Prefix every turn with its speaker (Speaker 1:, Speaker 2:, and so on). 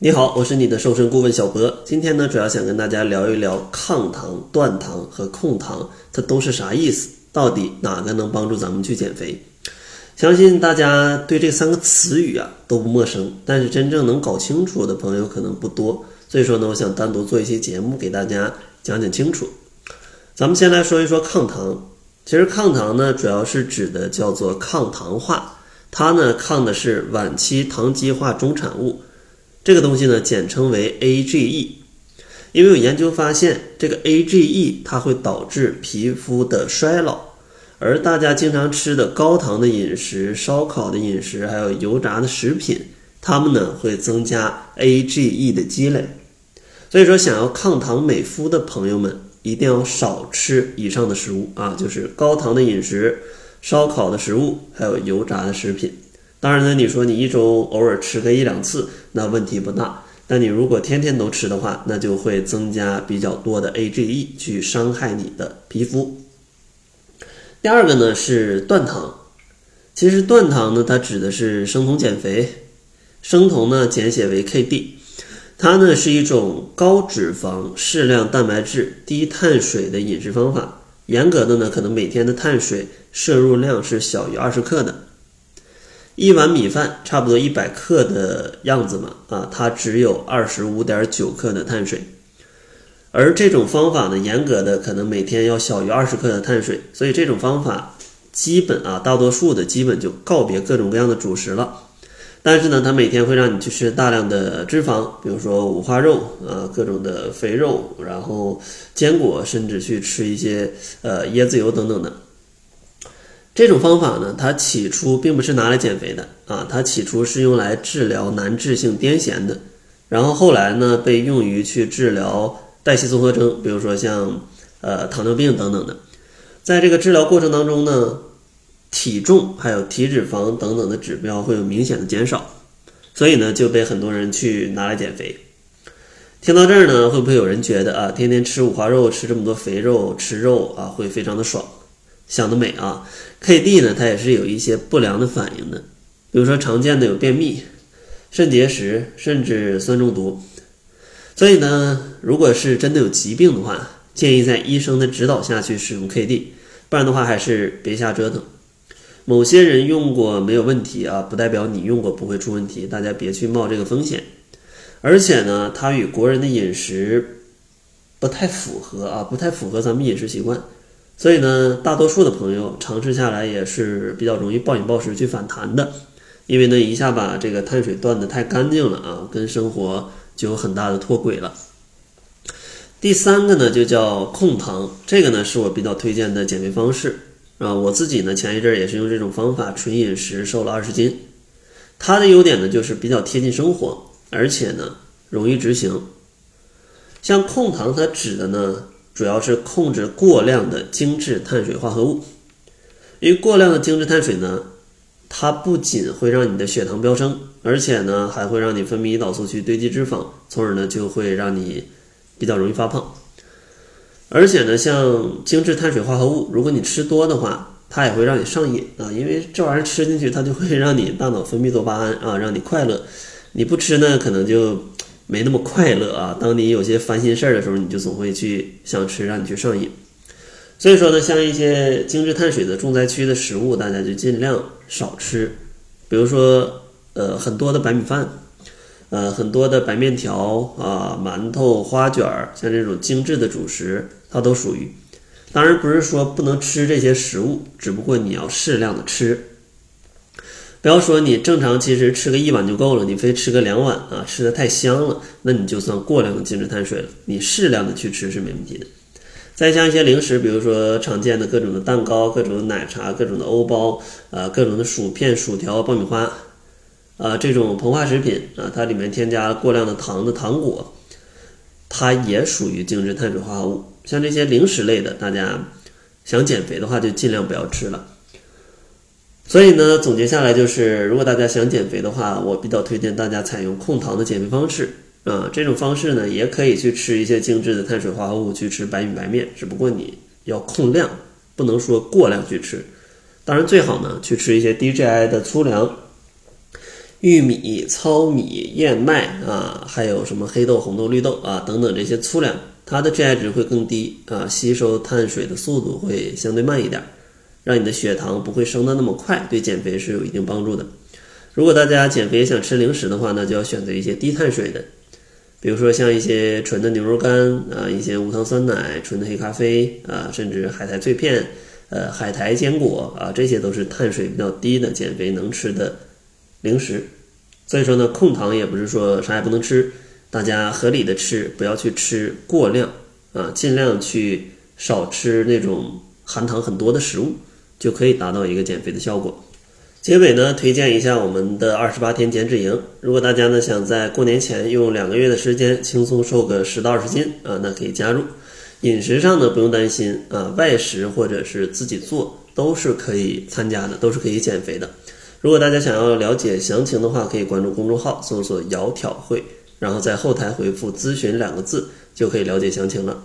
Speaker 1: 你好，我是你的瘦身顾问小博。今天呢，主要想跟大家聊一聊抗糖、断糖和控糖，它都是啥意思？到底哪个能帮助咱们去减肥？相信大家对这三个词语啊都不陌生，但是真正能搞清楚的朋友可能不多。所以说呢，我想单独做一期节目给大家讲讲清楚。咱们先来说一说抗糖。其实抗糖呢，主要是指的叫做抗糖化，它呢抗的是晚期糖基化中产物。这个东西呢，简称为 AGE，因为有研究发现，这个 AGE 它会导致皮肤的衰老，而大家经常吃的高糖的饮食、烧烤的饮食，还有油炸的食品，它们呢会增加 AGE 的积累。所以说，想要抗糖美肤的朋友们，一定要少吃以上的食物啊，就是高糖的饮食、烧烤的食物，还有油炸的食品。当然呢，你说你一周偶尔吃个一两次，那问题不大。但你如果天天都吃的话，那就会增加比较多的 AGE，去伤害你的皮肤。第二个呢是断糖，其实断糖呢，它指的是生酮减肥。生酮呢简写为 KD，它呢是一种高脂肪、适量蛋白质、低碳水的饮食方法。严格的呢，可能每天的碳水摄入量是小于二十克的。一碗米饭差不多一百克的样子嘛，啊，它只有二十五点九克的碳水，而这种方法呢，严格的可能每天要小于二十克的碳水，所以这种方法基本啊，大多数的基本就告别各种各样的主食了。但是呢，它每天会让你去吃大量的脂肪，比如说五花肉啊，各种的肥肉，然后坚果，甚至去吃一些呃椰子油等等的。这种方法呢，它起初并不是拿来减肥的啊，它起初是用来治疗难治性癫痫的，然后后来呢，被用于去治疗代谢综合征，比如说像呃糖尿病等等的。在这个治疗过程当中呢，体重还有体脂肪等等的指标会有明显的减少，所以呢，就被很多人去拿来减肥。听到这儿呢，会不会有人觉得啊，天天吃五花肉，吃这么多肥肉，吃肉啊，会非常的爽？想得美啊！KD 呢，它也是有一些不良的反应的，比如说常见的有便秘、肾结石，甚至酸中毒。所以呢，如果是真的有疾病的话，建议在医生的指导下去使用 KD，不然的话还是别瞎折腾。某些人用过没有问题啊，不代表你用过不会出问题，大家别去冒这个风险。而且呢，它与国人的饮食不太符合啊，不太符合咱们饮食习惯。所以呢，大多数的朋友尝试下来也是比较容易暴饮暴食去反弹的，因为呢一下把这个碳水断的太干净了啊，跟生活就有很大的脱轨了。第三个呢就叫控糖，这个呢是我比较推荐的减肥方式啊，我自己呢前一阵也是用这种方法纯饮食瘦了二十斤，它的优点呢就是比较贴近生活，而且呢容易执行。像控糖它指的呢。主要是控制过量的精致碳水化合物，因为过量的精致碳水呢，它不仅会让你的血糖飙升，而且呢还会让你分泌胰岛素去堆积脂肪，从而呢就会让你比较容易发胖。而且呢，像精致碳水化合物，如果你吃多的话，它也会让你上瘾啊，因为这玩意儿吃进去，它就会让你大脑分泌多巴胺啊，让你快乐。你不吃呢，可能就。没那么快乐啊！当你有些烦心事儿的时候，你就总会去想吃，让你去上瘾。所以说呢，像一些精致碳水的重灾区的食物，大家就尽量少吃。比如说，呃，很多的白米饭，呃，很多的白面条啊，馒头、花卷儿，像这种精致的主食，它都属于。当然不是说不能吃这些食物，只不过你要适量的吃。不要说你正常，其实吃个一碗就够了，你非吃个两碗啊，吃的太香了，那你就算过量的精致碳水了。你适量的去吃是没问题的。再像一些零食，比如说常见的各种的蛋糕、各种的奶茶、各种的欧包，啊，各种的薯片、薯条、爆米花，啊，这种膨化食品啊，它里面添加过量的糖的糖果，它也属于精致碳水化合物。像这些零食类的，大家想减肥的话，就尽量不要吃了。所以呢，总结下来就是，如果大家想减肥的话，我比较推荐大家采用控糖的减肥方式啊。这种方式呢，也可以去吃一些精致的碳水化合物，去吃白米白面，只不过你要控量，不能说过量去吃。当然最好呢，去吃一些低 GI 的粗粮，玉米、糙米、燕麦啊，还有什么黑豆、红豆、绿豆啊等等这些粗粮，它的 GI 值会更低啊，吸收碳水的速度会相对慢一点，让你的血糖不会升得那么快，对减肥是有一定帮助的。如果大家减肥想吃零食的话呢，就要选择一些低碳水的，比如说像一些纯的牛肉干啊，一些无糖酸奶、纯的黑咖啡啊，甚至海苔脆片、呃海苔坚果啊，这些都是碳水比较低的减肥能吃的。零食，所以说呢，控糖也不是说啥也不能吃，大家合理的吃，不要去吃过量啊，尽量去少吃那种含糖很多的食物，就可以达到一个减肥的效果。结尾呢，推荐一下我们的二十八天减脂营，如果大家呢想在过年前用两个月的时间轻松瘦个十到二十斤啊，那可以加入。饮食上呢不用担心啊，外食或者是自己做都是可以参加的，都是可以减肥的。如果大家想要了解详情的话，可以关注公众号，搜索“窈窕会”，然后在后台回复“咨询”两个字，就可以了解详情了。